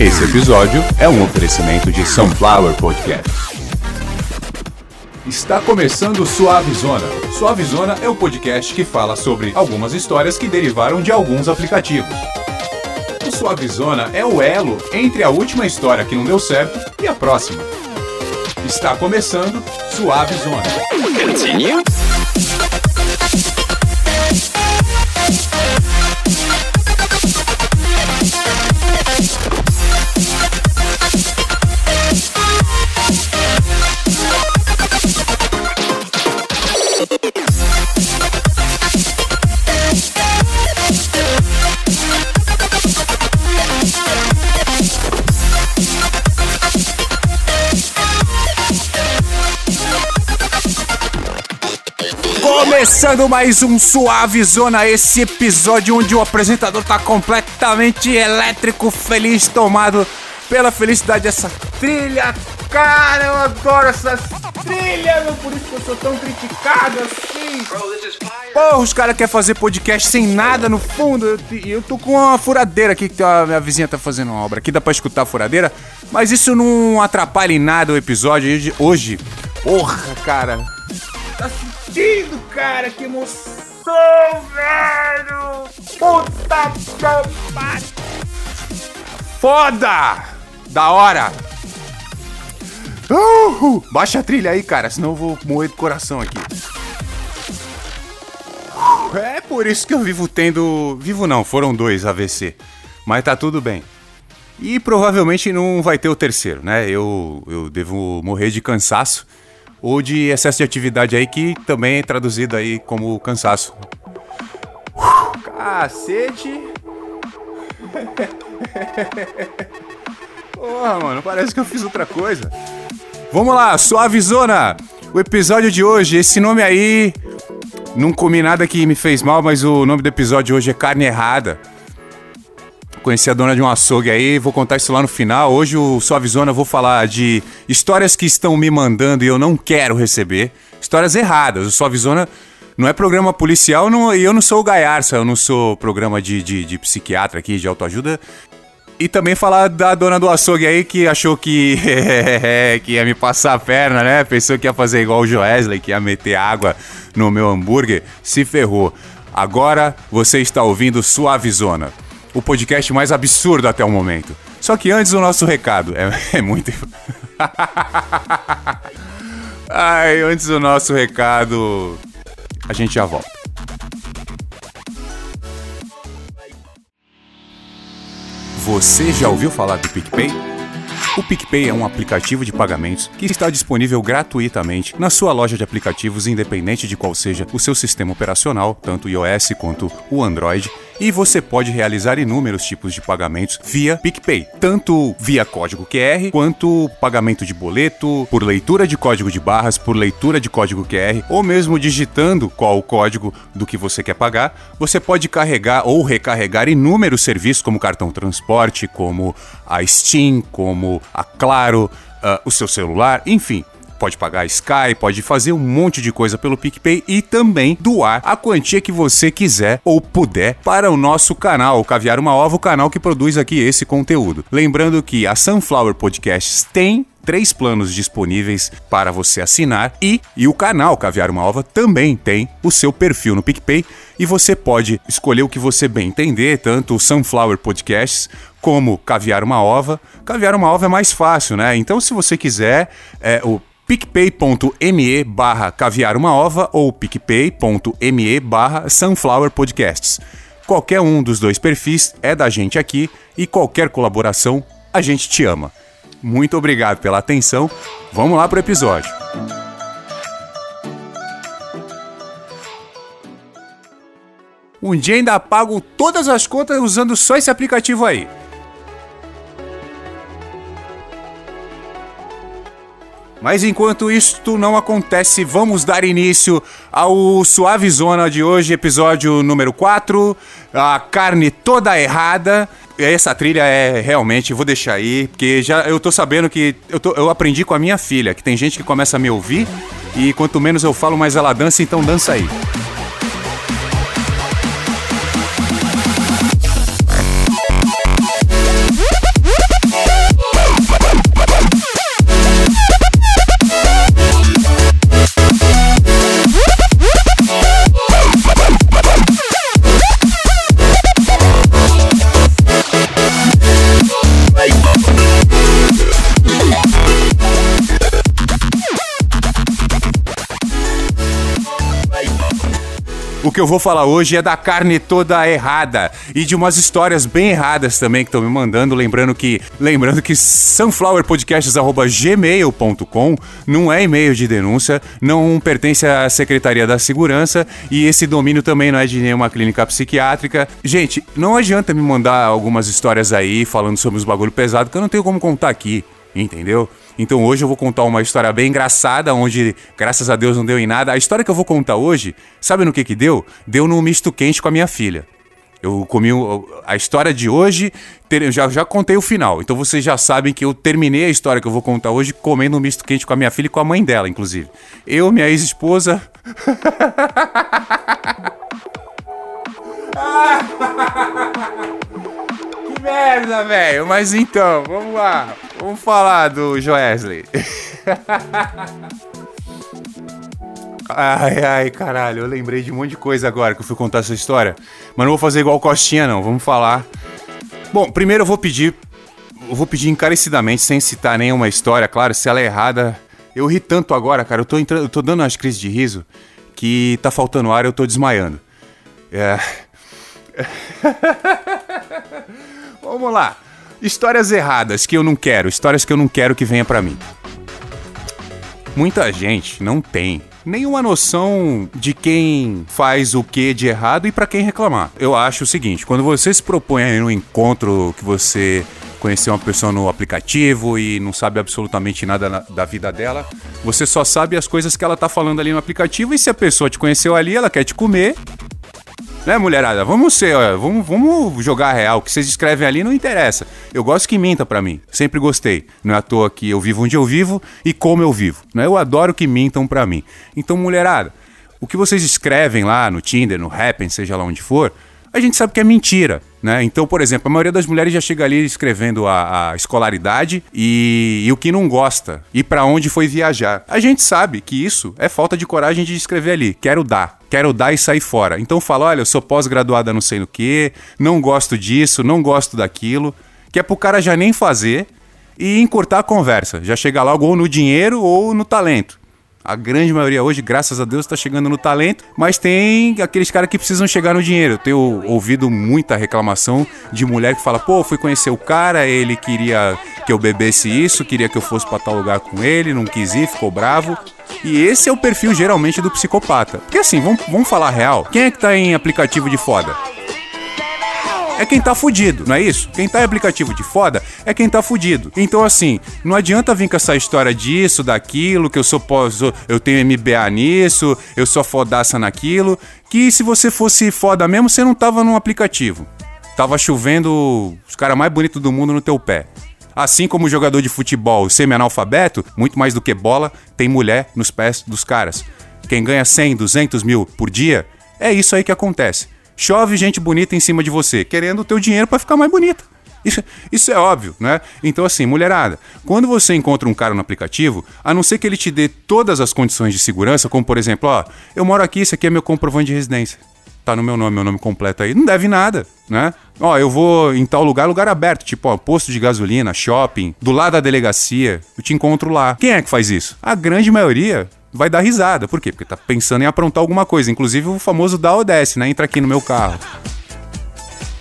Esse episódio é um oferecimento de Sunflower Podcast. Está começando o Suavizona. Suavizona é o podcast que fala sobre algumas histórias que derivaram de alguns aplicativos. O Suavizona é o elo entre a última história que não deu certo e a próxima. Está começando Suavizona. Continue. Começando mais um Suave Zona, esse episódio onde o apresentador tá completamente elétrico, feliz, tomado pela felicidade dessa trilha. Cara, eu adoro essas trilhas, meu, por isso que eu sou tão criticado assim. Porra, os caras querem fazer podcast sem nada no fundo. E eu, tô com uma furadeira aqui que a minha vizinha tá fazendo uma obra. Aqui dá pra escutar a furadeira, mas isso não atrapalha em nada o episódio de hoje. Porra, cara, Tá sentindo, cara? Que emoção, velho! Puta que! Foda! Da hora! Baixa a trilha aí, cara, senão eu vou morrer do coração aqui. É por isso que eu vivo tendo. Vivo não, foram dois AVC. Mas tá tudo bem. E provavelmente não vai ter o terceiro, né? Eu, eu devo morrer de cansaço ou de excesso de atividade aí, que também é traduzido aí como cansaço. Cacete! Porra, mano, parece que eu fiz outra coisa. Vamos lá, Suavizona! O episódio de hoje, esse nome aí. Não comi nada que me fez mal, mas o nome do episódio de hoje é Carne Errada. Conheci a dona de um açougue aí, vou contar isso lá no final. Hoje o Suavizona eu vou falar de histórias que estão me mandando e eu não quero receber. Histórias erradas. O Suavizona não é programa policial não, e eu não sou o Gaiarça, eu não sou programa de, de, de psiquiatra aqui, de autoajuda. E também falar da dona do açougue aí que achou que, que ia me passar a perna, né? Pensou que ia fazer igual o Joesley, que ia meter água no meu hambúrguer. Se ferrou. Agora você está ouvindo Suavizona o podcast mais absurdo até o momento. Só que antes o nosso recado. É, é muito. Ai, antes do nosso recado. A gente já volta. Você já ouviu falar do PicPay? O PicPay é um aplicativo de pagamentos que está disponível gratuitamente na sua loja de aplicativos, independente de qual seja o seu sistema operacional, tanto o iOS quanto o Android e você pode realizar inúmeros tipos de pagamentos via PicPay, tanto via código QR quanto pagamento de boleto, por leitura de código de barras, por leitura de código QR, ou mesmo digitando qual o código do que você quer pagar, você pode carregar ou recarregar inúmeros serviços como cartão transporte, como a Steam, como a Claro, uh, o seu celular, enfim pode pagar Sky, pode fazer um monte de coisa pelo PicPay e também doar a quantia que você quiser ou puder para o nosso canal, o Caviar Uma Ova, o canal que produz aqui esse conteúdo. Lembrando que a Sunflower Podcasts tem três planos disponíveis para você assinar e, e o canal Caviar Uma Ova também tem o seu perfil no PicPay e você pode escolher o que você bem entender, tanto o Sunflower Podcasts como Caviar Uma Ova. Caviar Uma Ova é mais fácil, né? Então se você quiser, é, o picpay.me barra caviar uma ova ou picpay.me barra sunflower podcasts. Qualquer um dos dois perfis é da gente aqui e qualquer colaboração a gente te ama. Muito obrigado pela atenção. Vamos lá pro episódio. Um dia ainda pago todas as contas usando só esse aplicativo aí. Mas enquanto isto não acontece, vamos dar início ao Suave Zona de hoje, episódio número 4, a carne toda errada. Essa trilha é realmente, vou deixar aí, porque já eu tô sabendo que eu, tô, eu aprendi com a minha filha, que tem gente que começa a me ouvir e quanto menos eu falo, mais ela dança, então dança aí. Que eu vou falar hoje é da carne toda errada e de umas histórias bem erradas também que estão me mandando, lembrando que lembrando que sunflowerpodcasts@gmail.com não é e-mail de denúncia, não pertence à Secretaria da Segurança e esse domínio também não é de nenhuma clínica psiquiátrica. Gente, não adianta me mandar algumas histórias aí falando sobre os bagulho pesado que eu não tenho como contar aqui, entendeu? Então hoje eu vou contar uma história bem engraçada, onde graças a Deus não deu em nada. A história que eu vou contar hoje, sabe no que que deu? Deu no misto quente com a minha filha. Eu comi a história de hoje, já, já contei o final. Então vocês já sabem que eu terminei a história que eu vou contar hoje comendo um misto quente com a minha filha e com a mãe dela, inclusive. Eu, minha ex-esposa. que merda, velho. Mas então, vamos lá. Vamos falar do Joesley. Ai, ai, caralho, eu lembrei de um monte de coisa agora que eu fui contar essa história. Mas não vou fazer igual Costinha, não. Vamos falar. Bom, primeiro eu vou pedir. Eu vou pedir encarecidamente, sem citar nenhuma história, claro, se ela é errada. Eu ri tanto agora, cara. Eu tô, entrando, eu tô dando umas crises de riso que tá faltando ar, eu tô desmaiando. É. Vamos lá. Histórias erradas que eu não quero, histórias que eu não quero que venha para mim. Muita gente não tem nenhuma noção de quem faz o que de errado e para quem reclamar. Eu acho o seguinte, quando você se propõe a num encontro que você conheceu uma pessoa no aplicativo e não sabe absolutamente nada na, da vida dela, você só sabe as coisas que ela tá falando ali no aplicativo e se a pessoa te conheceu ali, ela quer te comer, né, mulherada? Vamos ser, ó, vamos, vamos jogar real. O que vocês escrevem ali não interessa. Eu gosto que minta para mim. Sempre gostei. Não é à toa que eu vivo onde eu vivo e como eu vivo. Né? Eu adoro que mintam para mim. Então, mulherada, o que vocês escrevem lá no Tinder, no Happn, seja lá onde for, a gente sabe que é mentira. Né? Então, por exemplo, a maioria das mulheres já chega ali escrevendo a, a escolaridade e, e, o que não gosta e para onde foi viajar. A gente sabe que isso é falta de coragem de escrever ali. Quero dar, quero dar e sair fora. Então fala, olha, eu sou pós-graduada não sei no que, não gosto disso, não gosto daquilo, que é pro cara já nem fazer e encurtar a conversa. Já chegar logo ou no dinheiro ou no talento. A grande maioria hoje, graças a Deus, está chegando no talento, mas tem aqueles caras que precisam chegar no dinheiro. Eu tenho ouvido muita reclamação de mulher que fala: pô, fui conhecer o cara, ele queria que eu bebesse isso, queria que eu fosse para tal lugar com ele, não quis ir, ficou bravo. E esse é o perfil geralmente do psicopata. Porque assim, vamos, vamos falar real: quem é que tá em aplicativo de foda? É quem tá fudido, não é isso? Quem tá em aplicativo de foda é quem tá fudido. Então, assim, não adianta vir com essa história disso, daquilo, que eu sou pós, eu tenho MBA nisso, eu sou fodaça naquilo, que se você fosse foda mesmo, você não tava num aplicativo. Tava chovendo os caras mais bonitos do mundo no teu pé. Assim como jogador de futebol semi-analfabeto, muito mais do que bola, tem mulher nos pés dos caras. Quem ganha 100, 200 mil por dia, é isso aí que acontece. Chove gente bonita em cima de você, querendo o teu dinheiro para ficar mais bonita. Isso, isso é óbvio, né? Então, assim, mulherada, quando você encontra um cara no aplicativo, a não ser que ele te dê todas as condições de segurança, como por exemplo, ó, eu moro aqui, isso aqui é meu comprovante de residência. Tá no meu nome, meu nome completo aí. Não deve nada, né? Ó, eu vou em tal lugar, lugar aberto, tipo, ó, posto de gasolina, shopping, do lado da delegacia, eu te encontro lá. Quem é que faz isso? A grande maioria vai dar risada. Por quê? Porque tá pensando em aprontar alguma coisa. Inclusive o famoso dá ou né? Entra aqui no meu carro.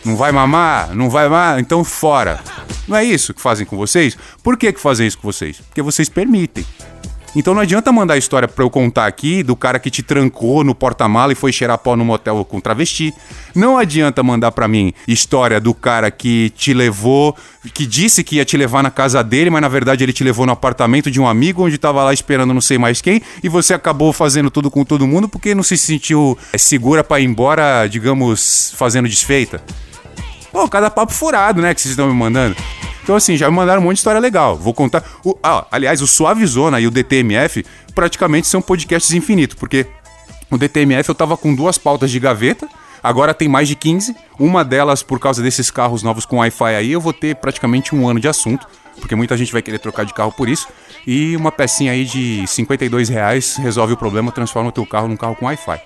Não vai mamar? Não vai mamar? Então fora. Não é isso que fazem com vocês? Por que, que fazem isso com vocês? Porque vocês permitem. Então não adianta mandar a história pra eu contar aqui do cara que te trancou no porta-mala e foi cheirar pó no motel com travesti. Não adianta mandar para mim história do cara que te levou, que disse que ia te levar na casa dele, mas na verdade ele te levou no apartamento de um amigo onde tava lá esperando não sei mais quem e você acabou fazendo tudo com todo mundo porque não se sentiu é, segura para ir embora, digamos, fazendo desfeita. Pô, cada papo furado, né, que vocês estão me mandando. Então, assim, já me mandaram um monte de história legal. Vou contar. O, ah, aliás, o Suavizona e o DTMF praticamente são podcasts infinitos, porque o DTMF eu tava com duas pautas de gaveta. Agora tem mais de 15. Uma delas, por causa desses carros novos com Wi-Fi aí, eu vou ter praticamente um ano de assunto. Porque muita gente vai querer trocar de carro por isso. E uma pecinha aí de 52 reais resolve o problema, transforma o teu carro num carro com Wi-Fi.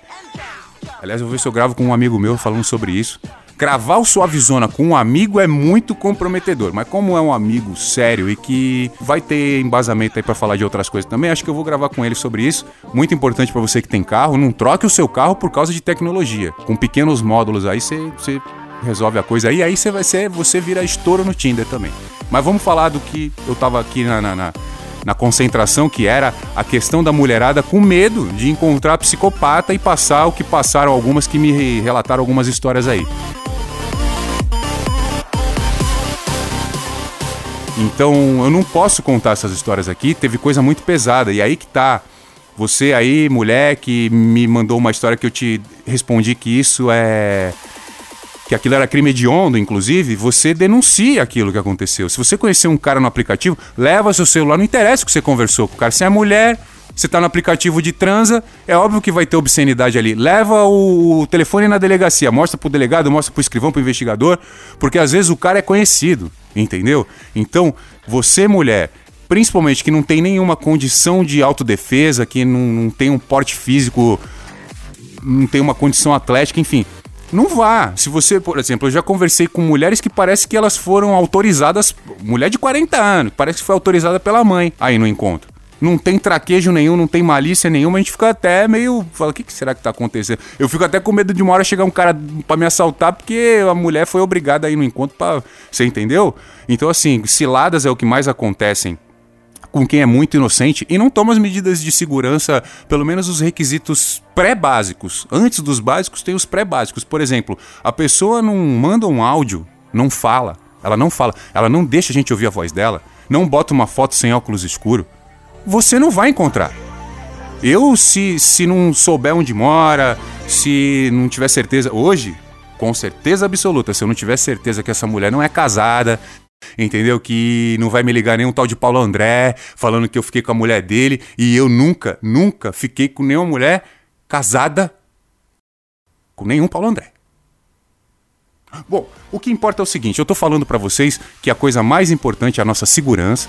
Aliás, eu vou ver se eu gravo com um amigo meu falando sobre isso gravar o Suavizona com um amigo é muito comprometedor, mas como é um amigo sério e que vai ter embasamento aí para falar de outras coisas também, acho que eu vou gravar com ele sobre isso. Muito importante para você que tem carro, não troque o seu carro por causa de tecnologia. Com pequenos módulos aí você resolve a coisa aí, aí você vai ser, você vira estouro no Tinder também. Mas vamos falar do que eu tava aqui na, na, na na concentração, que era a questão da mulherada com medo de encontrar psicopata e passar o que passaram algumas que me relataram algumas histórias aí. Então eu não posso contar essas histórias aqui, teve coisa muito pesada. E aí que tá. Você aí, mulher, que me mandou uma história que eu te respondi que isso é. que aquilo era crime hediondo, inclusive, você denuncia aquilo que aconteceu. Se você conhecer um cara no aplicativo, leva seu celular, não interessa o que você conversou com o cara. Se é mulher, você tá no aplicativo de transa, é óbvio que vai ter obscenidade ali. Leva o, telefone na delegacia, mostra pro delegado, mostra pro escrivão, pro investigador, porque às vezes o cara é conhecido, entendeu? Então, você, mulher, principalmente que não tem nenhuma condição de autodefesa, que não, não tem um porte físico, não tem uma condição atlética, enfim. Não vá. Se você, por exemplo, eu já conversei com mulheres que parece que elas foram autorizadas, mulher de 40 anos, parece que foi autorizada pela mãe aí no encontro não tem traquejo nenhum, não tem malícia nenhuma, a gente fica até meio. Fala, o que, que será que tá acontecendo? Eu fico até com medo de uma hora chegar um cara para me assaltar, porque a mulher foi obrigada a ir no encontro para. Você entendeu? Então, assim, ciladas é o que mais acontecem com quem é muito inocente e não toma as medidas de segurança, pelo menos os requisitos pré-básicos. Antes dos básicos, tem os pré-básicos. Por exemplo, a pessoa não manda um áudio, não fala. Ela não fala, ela não deixa a gente ouvir a voz dela, não bota uma foto sem óculos escuro você não vai encontrar. Eu, se, se não souber onde mora, se não tiver certeza. Hoje, com certeza absoluta, se eu não tiver certeza que essa mulher não é casada, entendeu? Que não vai me ligar nenhum tal de Paulo André falando que eu fiquei com a mulher dele e eu nunca, nunca fiquei com nenhuma mulher casada com nenhum Paulo André. Bom, o que importa é o seguinte, eu tô falando para vocês que a coisa mais importante é a nossa segurança,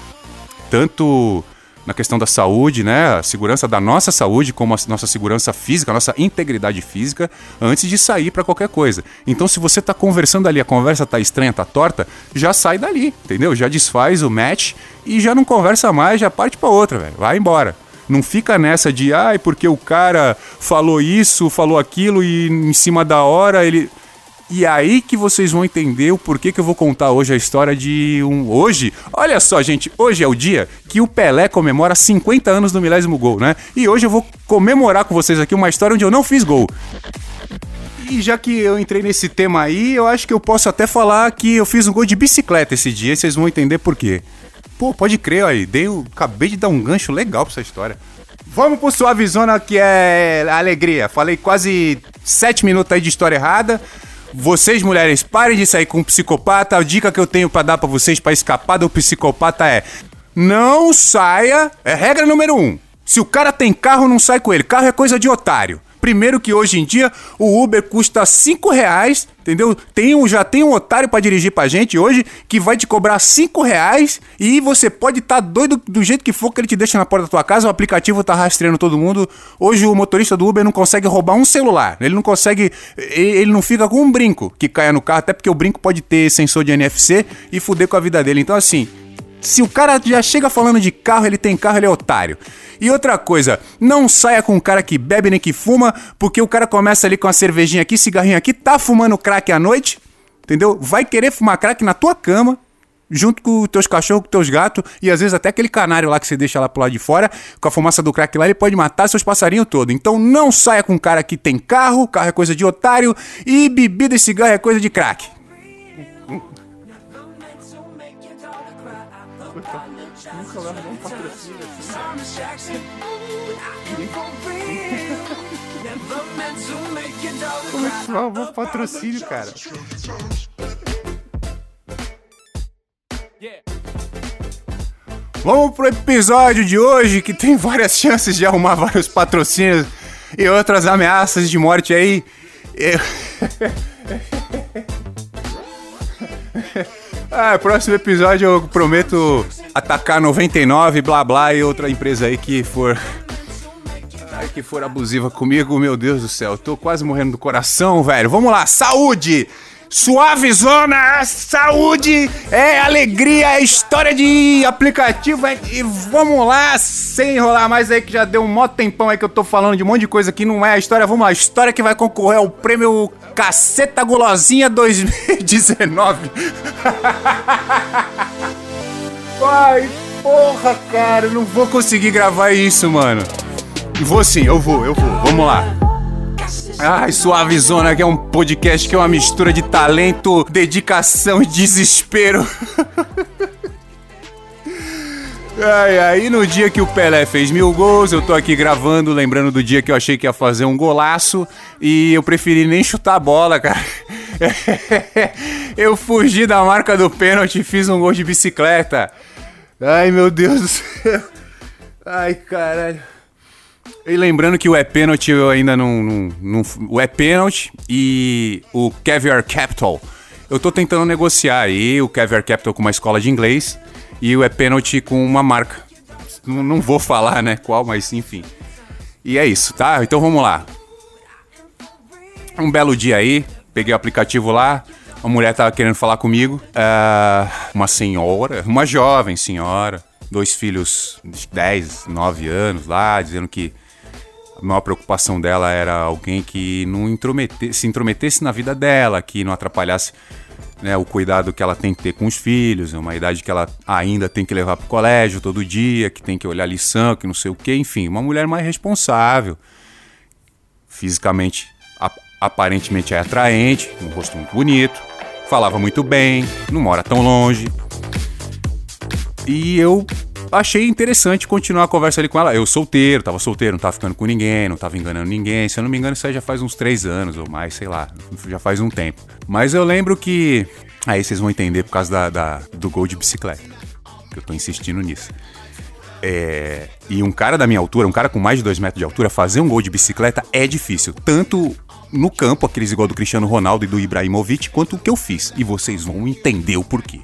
tanto na questão da saúde, né? A segurança da nossa saúde, como a nossa segurança física, a nossa integridade física, antes de sair para qualquer coisa. Então, se você tá conversando ali, a conversa tá estranha, tá torta, já sai dali, entendeu? Já desfaz o match e já não conversa mais, já parte para outra, velho. Vai embora. Não fica nessa de, ai, porque o cara falou isso, falou aquilo e em cima da hora ele. E aí que vocês vão entender o porquê que eu vou contar hoje a história de um. Hoje, olha só, gente, hoje é o dia que o Pelé comemora 50 anos do milésimo gol, né? E hoje eu vou comemorar com vocês aqui uma história onde eu não fiz gol. E já que eu entrei nesse tema aí, eu acho que eu posso até falar que eu fiz um gol de bicicleta esse dia, e vocês vão entender por quê. Pô, pode crer aí, dei, acabei de dar um gancho legal pra essa história. Vamos pro Suavizona que é alegria. Falei quase 7 minutos aí de história errada. Vocês, mulheres, parem de sair com um psicopata. A dica que eu tenho para dar para vocês para escapar do psicopata é: não saia. É regra número um. Se o cara tem carro, não sai com ele. Carro é coisa de otário. Primeiro que hoje em dia o Uber custa 5 reais, entendeu? Tem um, já tem um otário para dirigir pra gente hoje que vai te cobrar 5 reais e você pode estar tá doido do jeito que for que ele te deixa na porta da tua casa, o aplicativo tá rastreando todo mundo. Hoje o motorista do Uber não consegue roubar um celular, ele não consegue, ele não fica com um brinco que caia no carro, até porque o brinco pode ter sensor de NFC e fuder com a vida dele. Então assim, se o cara já chega falando de carro, ele tem carro, ele é otário. E outra coisa, não saia com um cara que bebe nem que fuma, porque o cara começa ali com a cervejinha aqui, cigarrinho aqui, tá fumando crack à noite, entendeu? Vai querer fumar crack na tua cama, junto com teus cachorros, com teus gatos, e às vezes até aquele canário lá que você deixa lá pro lado de fora, com a fumaça do crack lá, ele pode matar seus passarinhos todos. Então não saia com um cara que tem carro, carro é coisa de otário, e bebida e cigarro é coisa de crack. Nunca leva um patrocínio assim. Como é que vai um patrocínio, cara? Vamos pro episódio de hoje que tem várias chances de arrumar vários patrocínios e outras ameaças de morte aí. Eu... ah, próximo episódio eu prometo atacar 99, blá blá e outra empresa aí que for. que for abusiva comigo, meu Deus do céu, tô quase morrendo do coração, velho. Vamos lá, saúde! Suave Zona, saúde, é alegria, é história de aplicativo. É, e vamos lá, sem enrolar mais aí, que já deu um mó tempão aí que eu tô falando de um monte de coisa que não é a história. Vamos lá, a história que vai concorrer ao prêmio Caceta Gulosinha 2019. Ai, porra, cara, eu não vou conseguir gravar isso, mano. Vou sim, eu vou, eu vou. Vamos lá. Ai, Suavezona, que é um podcast que é uma mistura de talento, dedicação e desespero. Ai, aí no dia que o Pelé fez mil gols, eu tô aqui gravando, lembrando do dia que eu achei que ia fazer um golaço e eu preferi nem chutar a bola, cara. eu fugi da marca do pênalti e fiz um gol de bicicleta. Ai, meu Deus do céu. Ai, caralho. E lembrando que o é pênalti eu ainda não, não, não, O é pênalti e o Caviar Capital. Eu tô tentando negociar aí o Caviar Capital com uma escola de inglês e o é pênalti com uma marca. Não, não vou falar, né, qual, mas enfim. E é isso, tá? Então vamos lá. Um belo dia aí, peguei o aplicativo lá, uma mulher tava querendo falar comigo, uh, uma senhora, uma jovem senhora, dois filhos de 10, 9 anos lá, dizendo que a maior preocupação dela era alguém que não intromete, se intrometesse na vida dela, que não atrapalhasse né, o cuidado que ela tem que ter com os filhos, é uma idade que ela ainda tem que levar para o colégio todo dia, que tem que olhar lição, que não sei o que, enfim, uma mulher mais responsável, fisicamente, ap aparentemente é atraente, um rosto muito bonito, falava muito bem, não mora tão longe. E eu achei interessante continuar a conversa ali com ela. Eu solteiro, tava solteiro, não tava ficando com ninguém, não tava enganando ninguém. Se eu não me engano, isso aí já faz uns três anos ou mais, sei lá. Já faz um tempo. Mas eu lembro que. Aí vocês vão entender por causa da, da do gol de bicicleta. Que eu tô insistindo nisso. É, e um cara da minha altura, um cara com mais de dois metros de altura, fazer um gol de bicicleta é difícil. Tanto no campo, aqueles igual do Cristiano Ronaldo e do Ibrahimovic, quanto o que eu fiz. E vocês vão entender o porquê.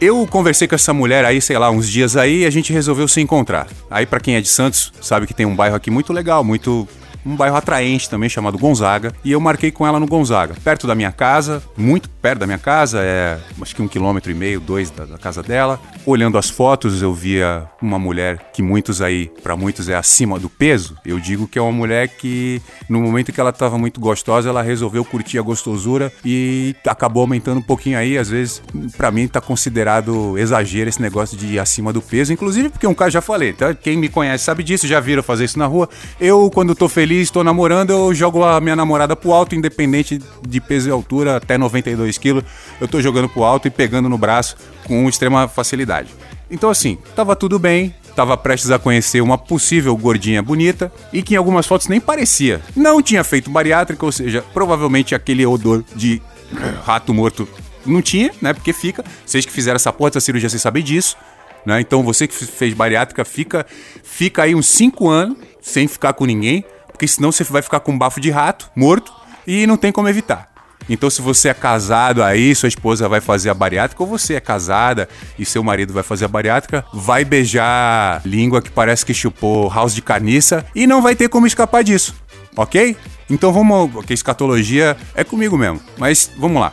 Eu conversei com essa mulher aí, sei lá, uns dias aí, e a gente resolveu se encontrar. Aí, para quem é de Santos, sabe que tem um bairro aqui muito legal, muito um bairro atraente também chamado Gonzaga. E eu marquei com ela no Gonzaga, perto da minha casa, muito perto da minha casa, é acho que um quilômetro e meio, dois da, da casa dela. Olhando as fotos, eu via uma mulher que muitos aí, para muitos é acima do peso. Eu digo que é uma mulher que, no momento que ela estava muito gostosa, ela resolveu curtir a gostosura e acabou aumentando um pouquinho aí. Às vezes, para mim, tá considerado exagero esse negócio de ir acima do peso. Inclusive, porque um cara já falei, tá? Quem me conhece sabe disso, já viram fazer isso na rua. Eu, quando tô feliz, estou namorando, eu jogo a minha namorada pro alto, independente de peso e altura, até 92 quilos, eu tô jogando pro alto e pegando no braço com extrema facilidade. Então assim, tava tudo bem, tava prestes a conhecer uma possível gordinha bonita e que em algumas fotos nem parecia. Não tinha feito bariátrica, ou seja, provavelmente aquele odor de rato morto não tinha, né? Porque fica. Vocês que fizeram essa porra essa cirurgia, vocês sabem disso. Né? Então você que fez bariátrica, fica, fica aí uns 5 anos sem ficar com ninguém porque senão você vai ficar com um bafo de rato, morto, e não tem como evitar. Então, se você é casado aí, sua esposa vai fazer a bariátrica, ou você é casada e seu marido vai fazer a bariátrica, vai beijar língua que parece que chupou house de carniça e não vai ter como escapar disso, ok? Então vamos. Porque escatologia é comigo mesmo. Mas vamos lá.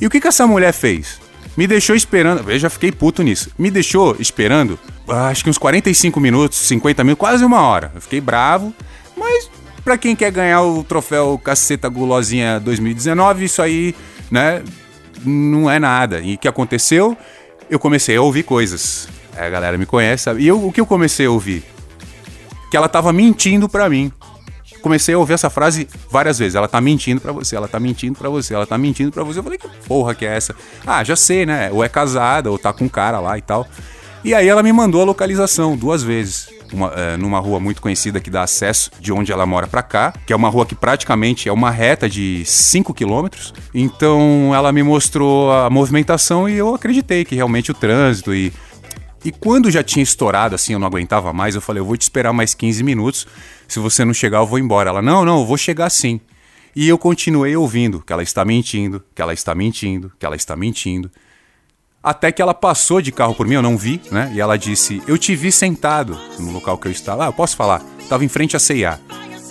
E o que, que essa mulher fez? Me deixou esperando. Eu já fiquei puto nisso. Me deixou esperando, acho que uns 45 minutos, 50 minutos, quase uma hora. Eu fiquei bravo. Mas para quem quer ganhar o troféu Caceta Gulosinha 2019, isso aí, né, não é nada. E o que aconteceu? Eu comecei a ouvir coisas. É, a galera me conhece, sabe? E eu, o que eu comecei a ouvir? Que ela tava mentindo para mim. Comecei a ouvir essa frase várias vezes. Ela tá mentindo para você, ela tá mentindo para você, ela tá mentindo para você. Eu falei, que porra que é essa? Ah, já sei, né? Ou é casada, ou tá com um cara lá e tal. E aí ela me mandou a localização duas vezes uma, é, numa rua muito conhecida que dá acesso de onde ela mora para cá, que é uma rua que praticamente é uma reta de 5 quilômetros. Então ela me mostrou a movimentação e eu acreditei que realmente o trânsito e e quando já tinha estourado, assim, eu não aguentava mais, eu falei, eu vou te esperar mais 15 minutos. Se você não chegar, eu vou embora. Ela, não, não, eu vou chegar sim. E eu continuei ouvindo que ela está mentindo, que ela está mentindo, que ela está mentindo. Até que ela passou de carro por mim, eu não vi, né? E ela disse: Eu te vi sentado no local que eu estava. Ah, eu posso falar? Estava em frente à CIA.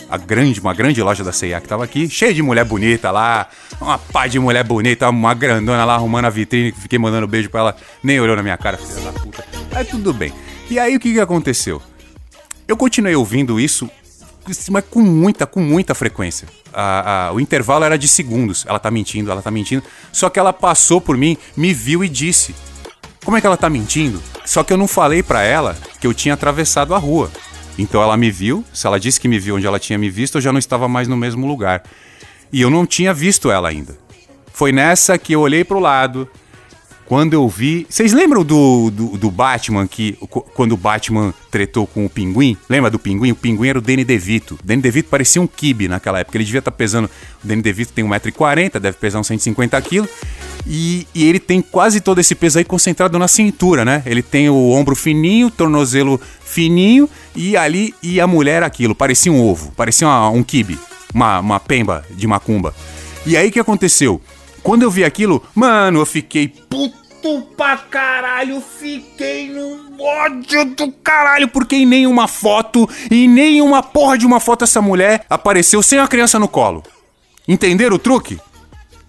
a grande, uma grande loja da C&A que tava aqui, cheia de mulher bonita lá, uma pá de mulher bonita, uma grandona lá arrumando a vitrine, fiquei mandando beijo pra ela, nem olhou na minha cara, filha da puta. Aí tudo bem. E aí o que que aconteceu? Eu continuei ouvindo isso, mas com muita, com muita frequência. A, a, o intervalo era de segundos. Ela tá mentindo, ela tá mentindo. Só que ela passou por mim, me viu e disse: Como é que ela tá mentindo? Só que eu não falei para ela que eu tinha atravessado a rua. Então ela me viu, se ela disse que me viu onde ela tinha me visto, eu já não estava mais no mesmo lugar. E eu não tinha visto ela ainda. Foi nessa que eu olhei pro lado. Quando eu vi. Vocês lembram do, do, do, Batman que. Quando o Batman tretou com o pinguim? Lembra do pinguim? O pinguim era o Danny DeVito. O Danny DeVito parecia um kibe naquela época. Ele devia estar tá pesando. O Danny DeVito tem 1,40m, deve pesar uns 150kg. E, e, ele tem quase todo esse peso aí concentrado na cintura, né? Ele tem o ombro fininho, tornozelo fininho e ali e a mulher aquilo, parecia um ovo, parecia uma, um kibe, uma, uma pemba de macumba. E aí que aconteceu? Quando eu vi aquilo, mano, eu fiquei puto pra caralho, fiquei no ódio do caralho, porque em nenhuma foto, em nenhuma porra de uma foto essa mulher apareceu sem a criança no colo. Entenderam o truque?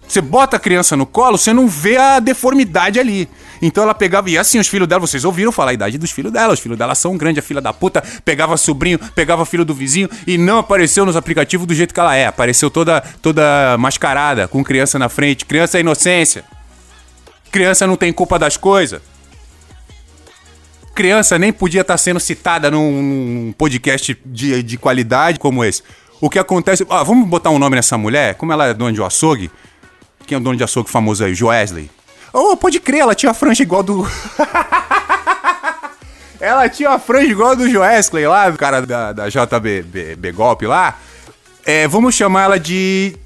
Você bota a criança no colo, você não vê a deformidade ali. Então ela pegava, e assim, os filhos dela, vocês ouviram falar a idade dos filhos dela, os filhos dela são grandes, a filha da puta pegava sobrinho, pegava filho do vizinho e não apareceu nos aplicativos do jeito que ela é. Apareceu toda, toda mascarada, com criança na frente. Criança é inocência. Criança não tem culpa das coisas. Criança nem podia estar sendo citada num, num podcast de, de qualidade como esse. O que acontece. Ah, vamos botar um nome nessa mulher? Como ela é dona de um açougue? Quem é o dono de açougue famoso aí? Joesley. Oh, pode crer, ela tinha a franja igual do. ela tinha a franja igual do Joesley lá, do cara da, da JB Golpe lá. É, vamos chamar ela de.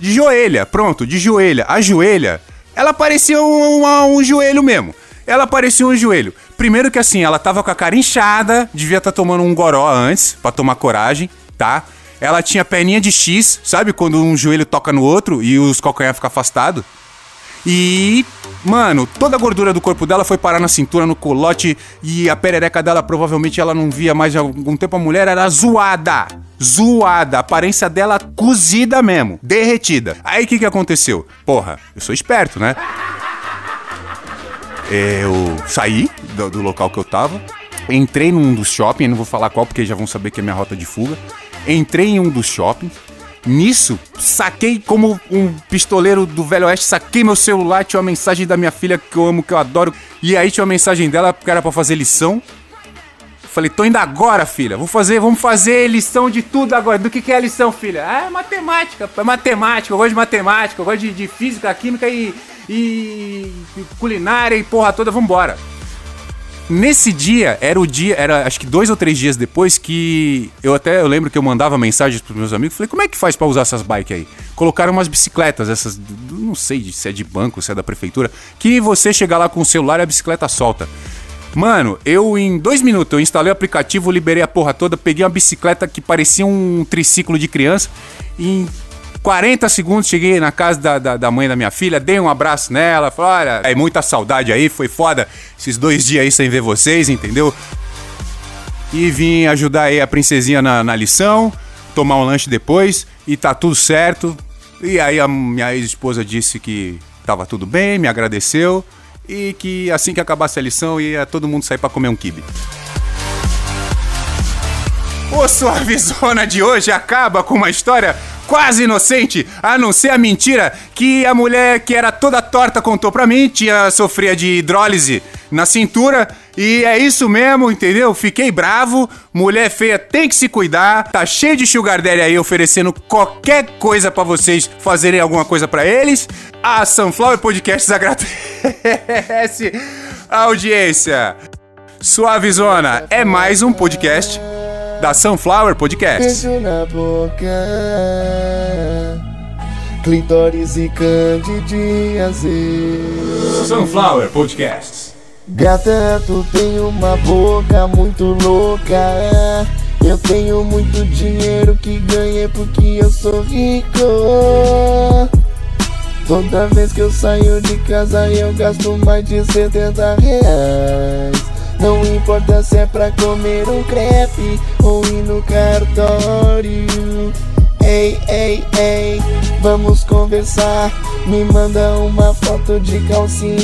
De joelha, pronto, de joelha. A joelha, ela parecia um, um, um joelho mesmo. Ela parecia um joelho. Primeiro que assim, ela tava com a cara inchada, devia estar tá tomando um goró antes, para tomar coragem, tá? Ela tinha perninha de X, sabe? Quando um joelho toca no outro e os calcanhar ficam afastados. E, mano, toda a gordura do corpo dela foi parar na cintura, no colote, e a perereca dela provavelmente ela não via mais há algum tempo. A mulher era zoada. Zoada. A aparência dela cozida mesmo. Derretida. Aí o que, que aconteceu? Porra, eu sou esperto, né? Eu saí do, do local que eu tava, entrei num dos shopping, não vou falar qual porque já vão saber que é minha rota de fuga. Entrei em um dos shoppings. Nisso, saquei como um pistoleiro do Velho Oeste, saquei meu celular, tinha uma mensagem da minha filha que eu amo, que eu adoro. E aí tinha uma mensagem dela que era pra fazer lição. Falei, tô indo agora, filha. Vou fazer, vamos fazer lição de tudo agora. Do que, que é lição, filha? Ah, é matemática. É matemática, eu gosto de matemática, eu gosto de, de física, química e, e, e culinária e porra toda, vambora. Nesse dia, era o dia, era acho que dois ou três dias depois que eu até eu lembro que eu mandava mensagens pros meus amigos, falei, como é que faz para usar essas bikes aí? Colocaram umas bicicletas, essas, não sei se é de banco, se é da prefeitura, que você chegar lá com o celular e a bicicleta solta. Mano, eu em dois minutos eu instalei o aplicativo, liberei a porra toda, peguei uma bicicleta que parecia um triciclo de criança e 40 segundos, cheguei na casa da, da, da, mãe da minha filha, dei um abraço nela, falei, olha, é muita saudade aí, foi foda esses dois dias aí sem ver vocês, entendeu? E vim ajudar aí a princesinha na, na lição, tomar um lanche depois, e tá tudo certo. E aí a minha ex-esposa disse que tava tudo bem, me agradeceu, e que assim que acabasse a lição ia todo mundo sair para comer um kibe. O Suavizona de hoje acaba com uma história quase inocente, a não ser a mentira que a mulher que era toda torta contou pra mim, tinha sofria de hidrólise na cintura. E é isso mesmo, entendeu? Fiquei bravo. Mulher feia tem que se cuidar. Tá cheio de sugar daddy aí oferecendo qualquer coisa para vocês fazerem alguma coisa para eles. A Sunflower Podcasts agradece a audiência. Suavizona é mais um podcast da Sunflower Podcast. Beijo na boca, clitóris e Sunflower Podcast. Gata, tu tem uma boca muito louca. Eu tenho muito dinheiro que ganhei porque eu sou rico. Toda vez que eu saio de casa eu gasto mais de 70 reais. Não importa se é pra comer um crepe ou ir no cartório. Ei, ei, ei, vamos conversar. Me manda uma foto de calcinha.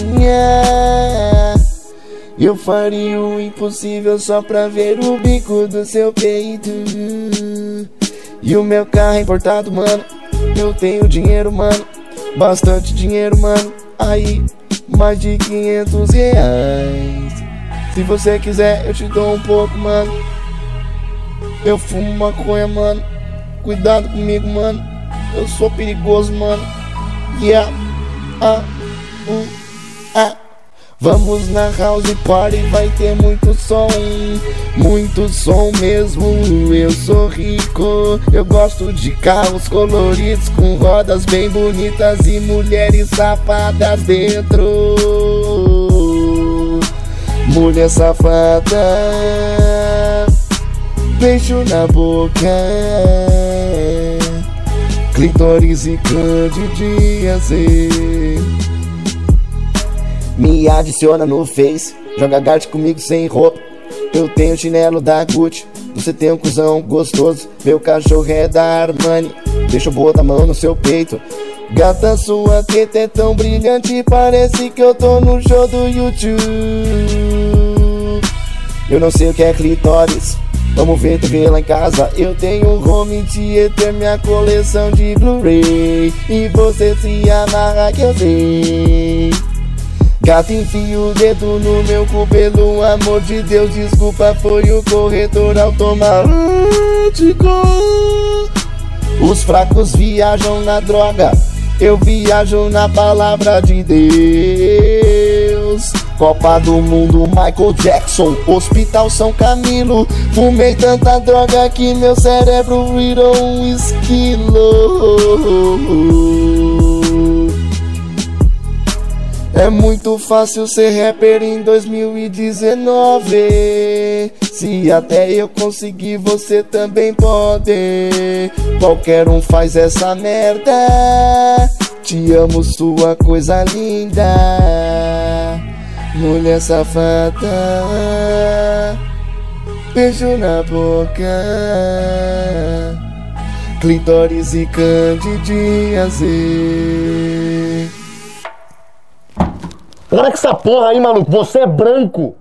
Eu faria o impossível só pra ver o bico do seu peito. E o meu carro é importado, mano. Eu tenho dinheiro, mano. Bastante dinheiro, mano. Aí, mais de 500 reais. Se você quiser, eu te dou um pouco, mano. Eu fumo maconha, mano. Cuidado comigo, mano. Eu sou perigoso, mano. Yeah. Ah. Uh. Ah. Vamos na house party, vai ter muito som, muito som mesmo. Eu sou rico, eu gosto de carros coloridos com rodas bem bonitas e mulheres safadas dentro. Mulher safada, beijo na boca, clitóris e candidíase. Me adiciona no Face, joga guard comigo sem roupa. Eu tenho chinelo da Gucci, você tem um cuzão gostoso. Meu cachorro é da Armani, deixa eu botar a mão no seu peito. Gata, sua teta é tão brilhante, parece que eu tô no show do YouTube. Eu não sei o que é clitóris, vamos ver TV lá em casa. Eu tenho home theater, minha coleção de Blu-ray. E você se amarra que eu sei. Gato enfia o dedo no meu cu, pelo amor de Deus, desculpa, foi o corretor automático. Os fracos viajam na droga, eu viajo na palavra de Deus. Copa do Mundo, Michael Jackson, Hospital São Camilo. Fumei tanta droga que meu cérebro virou um esquilo. É muito fácil ser rapper em 2019. Se até eu conseguir, você também pode. Qualquer um faz essa merda. Te amo, sua coisa linda. Mulher safada. Beijo na boca. Clitóris e candidíase. Para com essa porra aí, maluco. Você é branco.